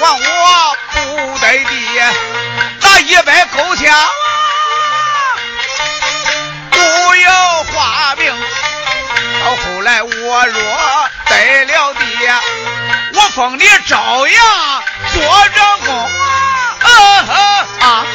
还我不得地，那一百口枪，不要花命。到后来我若得了地，我封你朝阳，做长公。啊。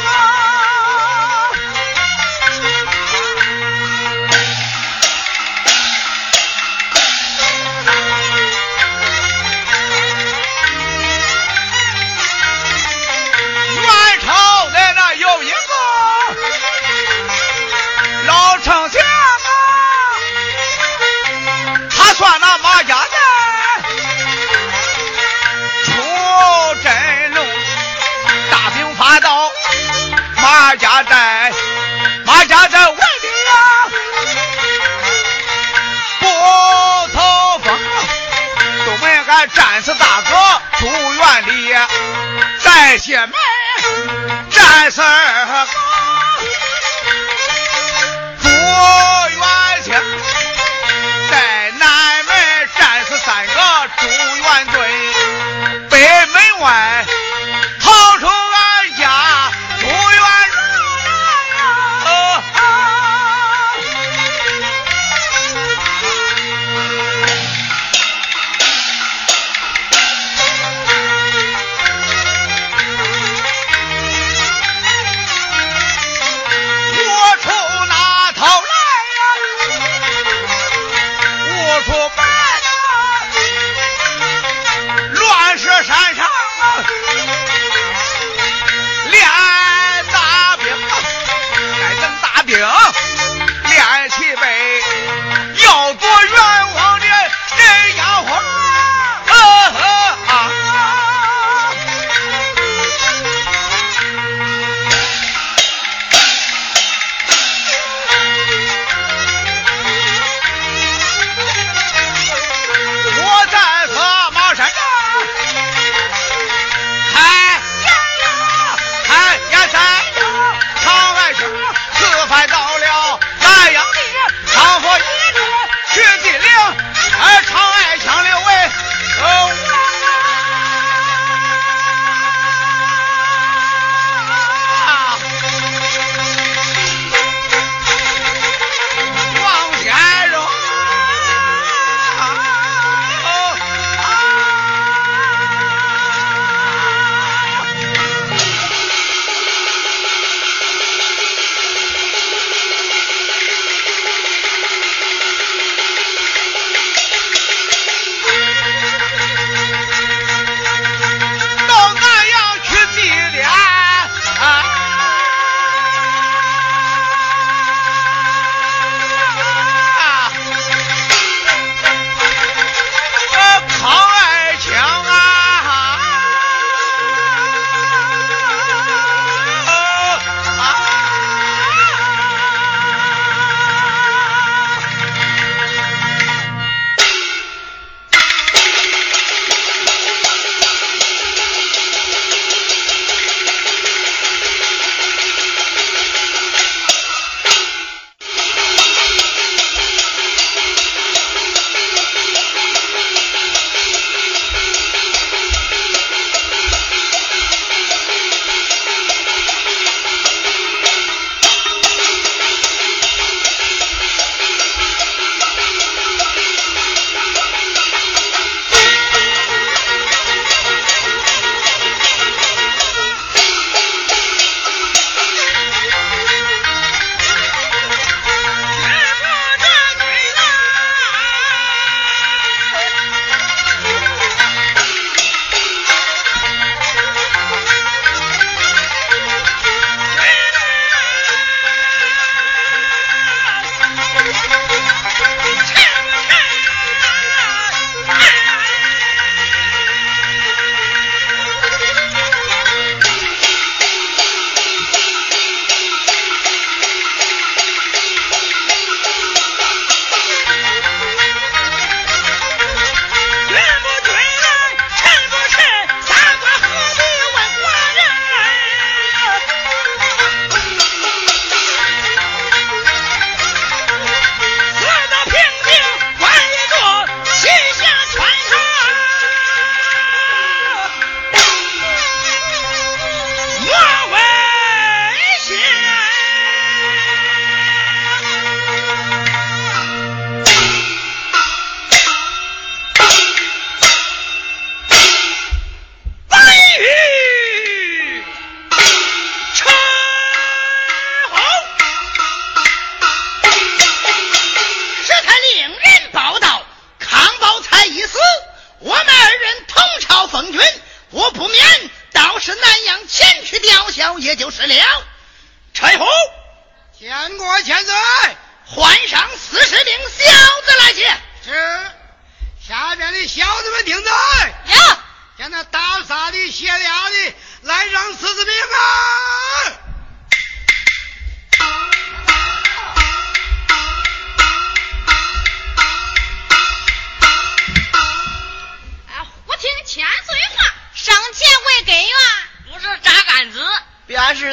谢妹，战事儿。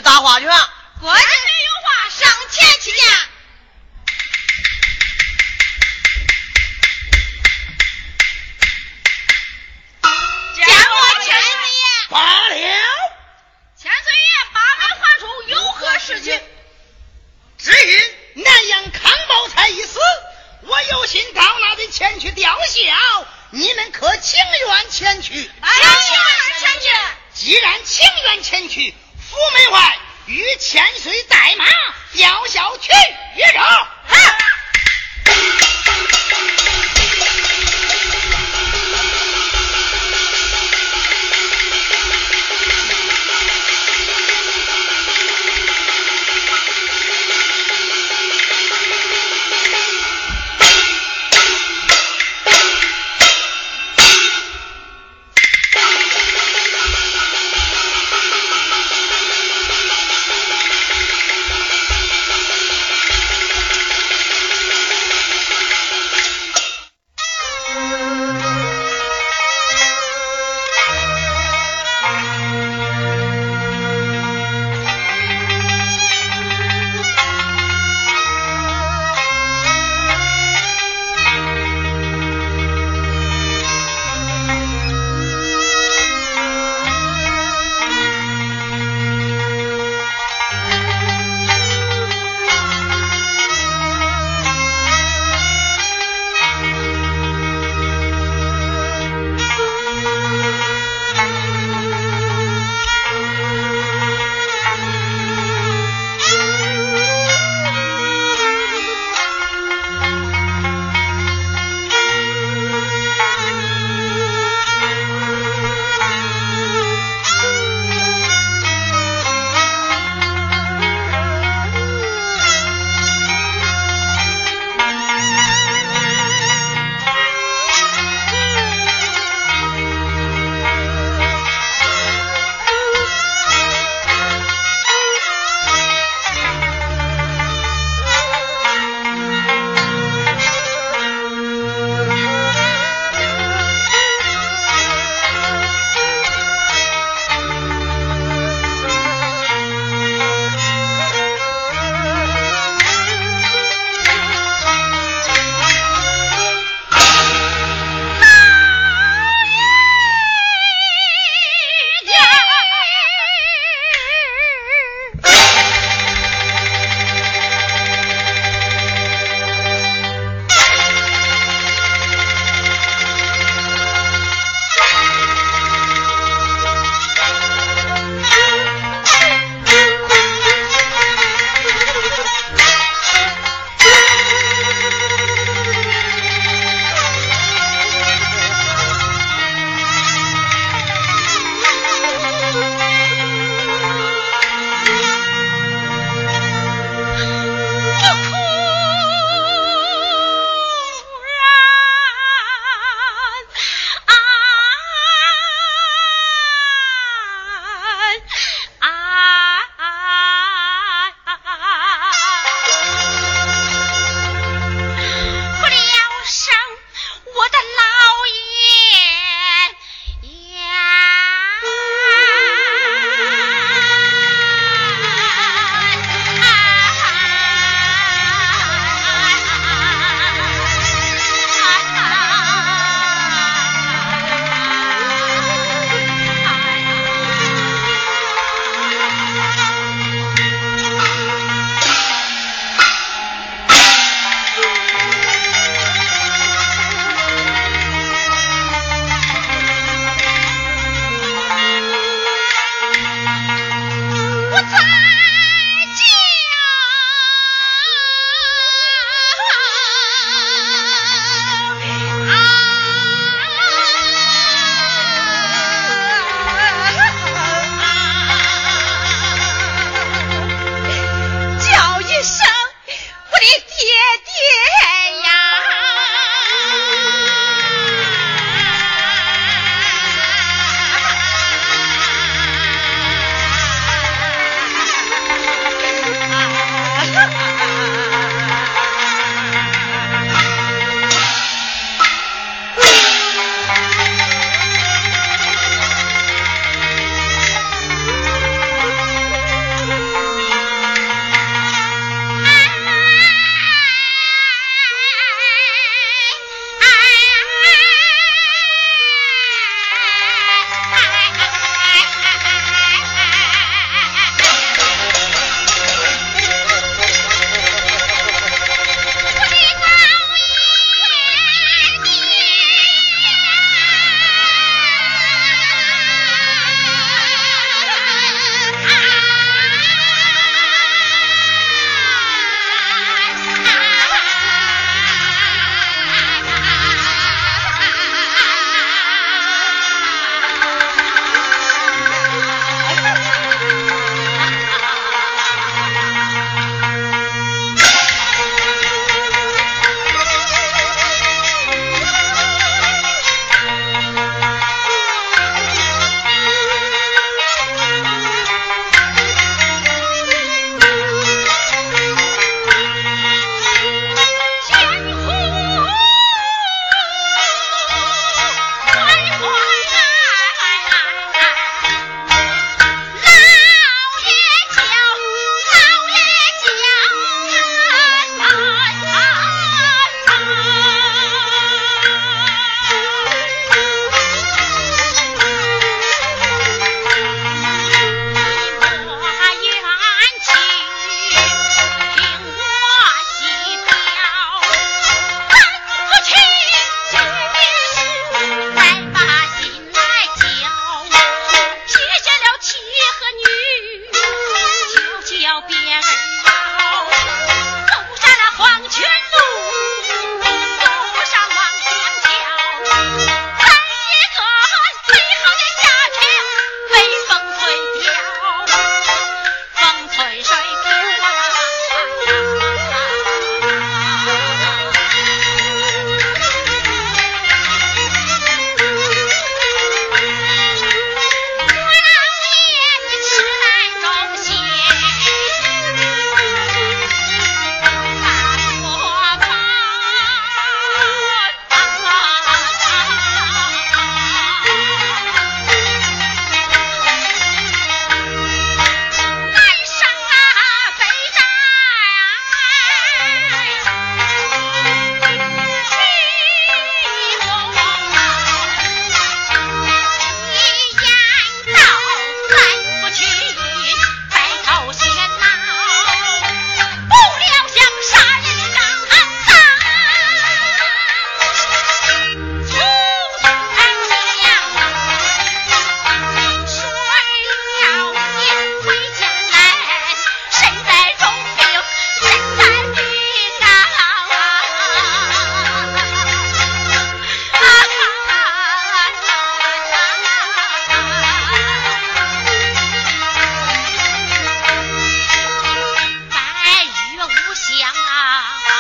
打花拳。国君有话，上前去见。见过千岁爷。罢了。千岁爷，八门唤出，有何事情？至于南阳康宝才一死，我有心到那里前去吊孝。你们可情愿前去？情愿前去。既然情愿前去，府门外与千岁在马吊孝去约着。香啊。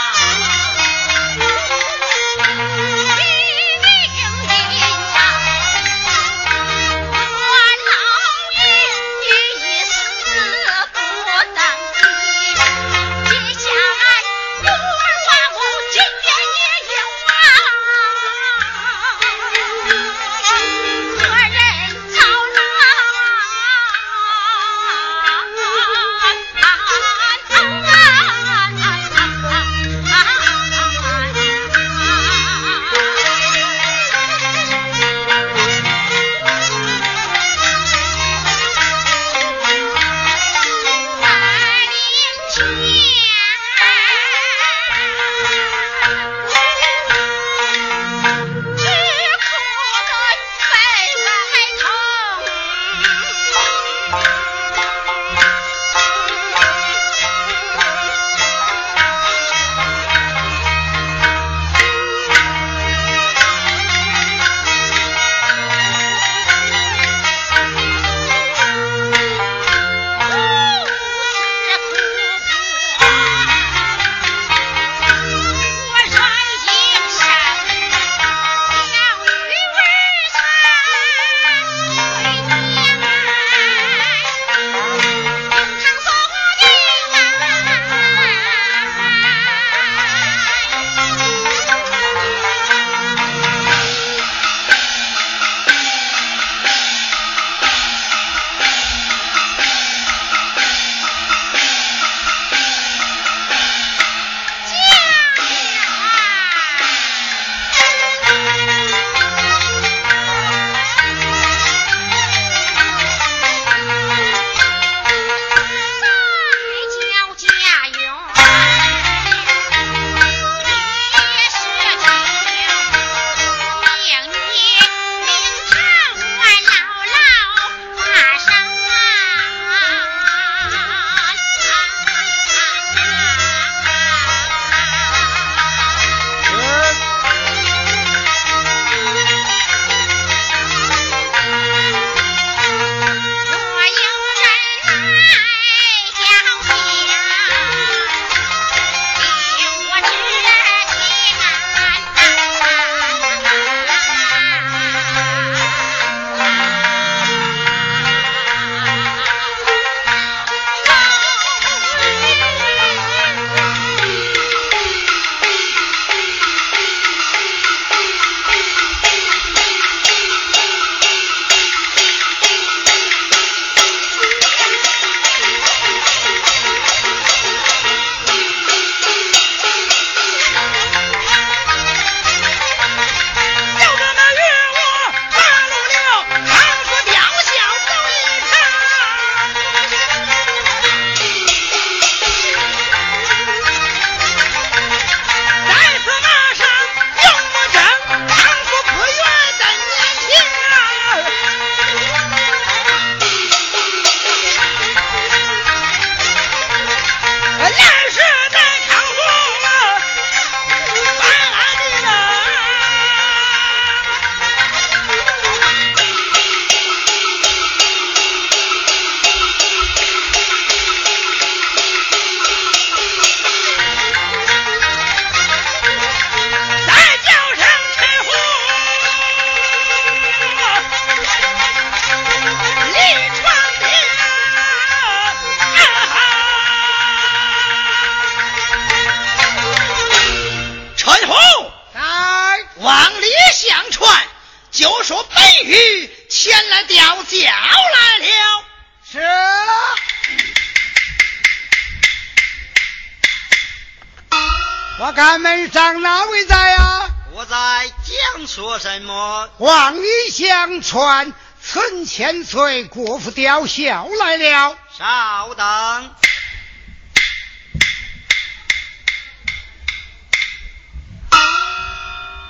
存千岁国父吊孝来了。稍等。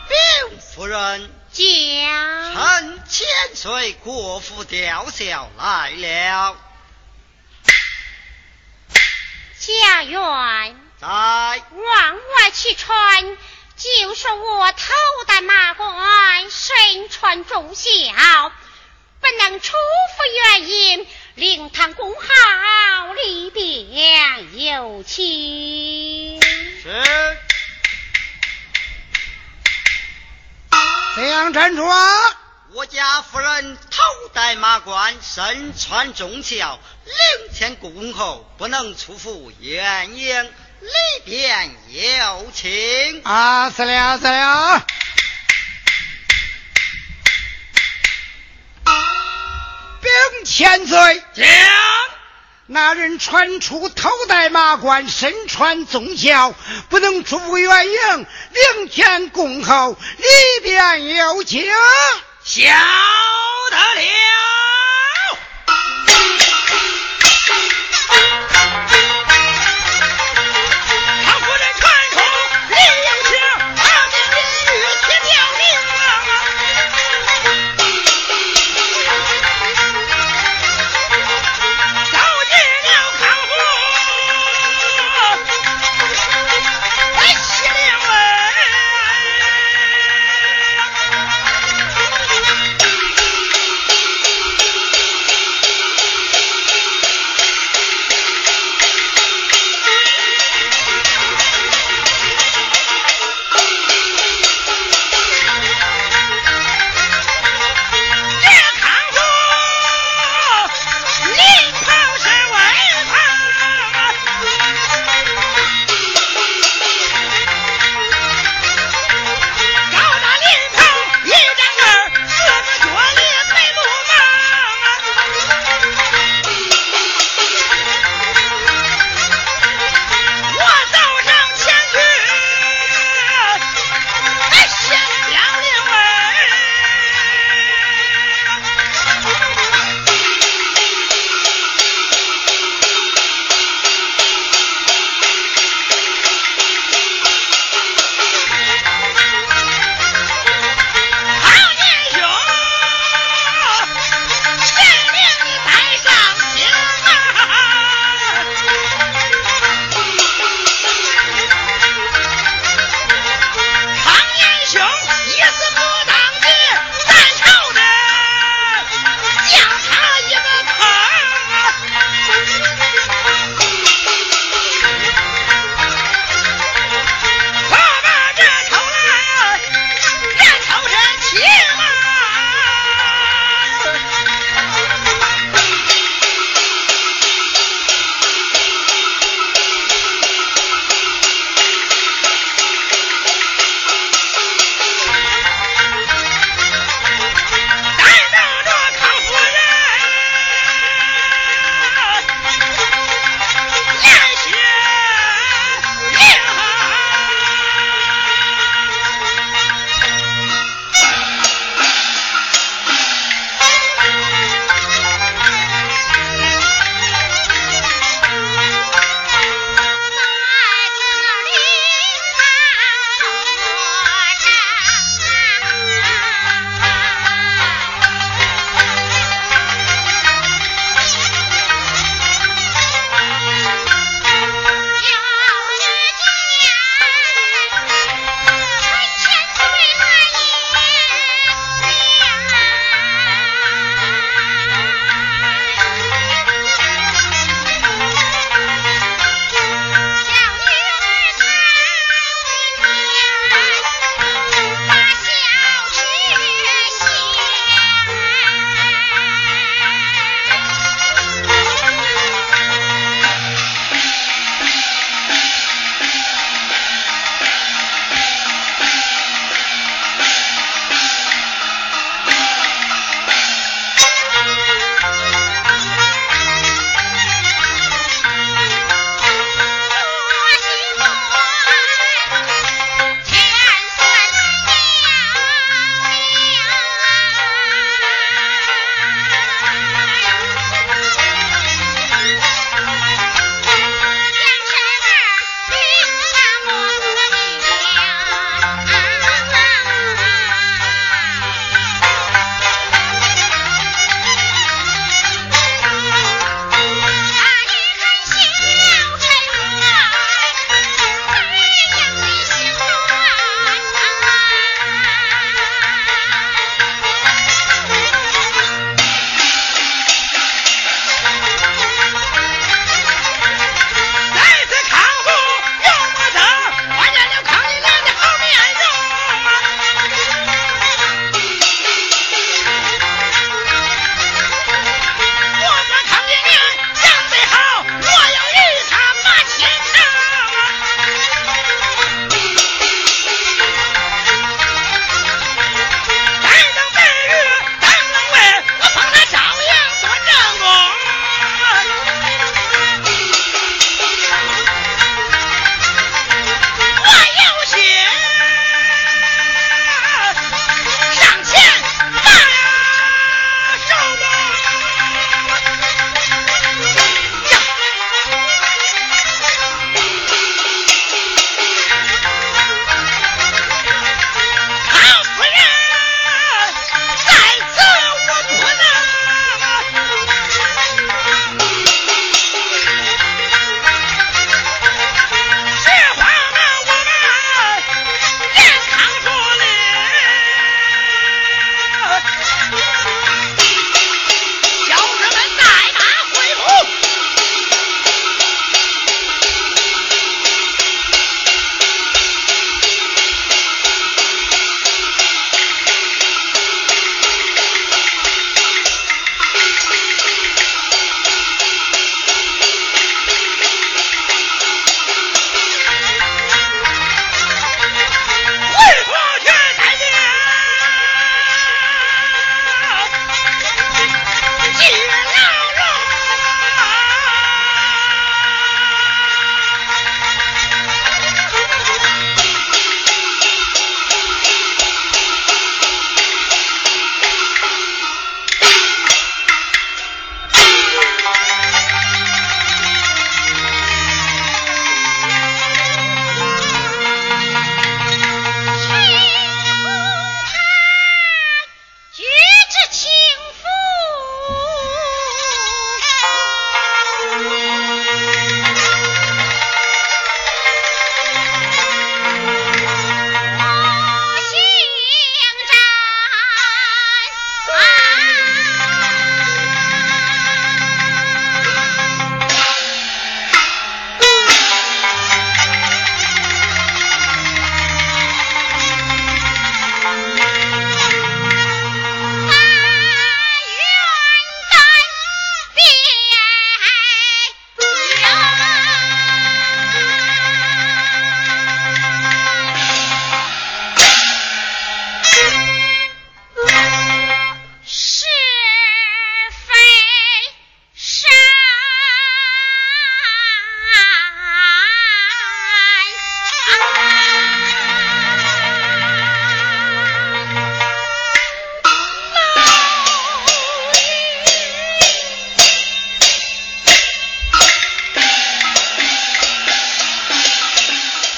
禀夫人，将臣千岁国父吊孝来了。家园在往外去传，就说我头戴马冠，身穿重孝，不能出府原因，令堂公号里边有情。是。怎样站住啊？我家夫人头戴马冠，身穿重孝，领前恭候，不能出府原因，里边有请。啊，是了是了。千岁。将那人穿出头戴马冠，身穿棕孝，不能出远营，领天恭候，里边有请，晓得了。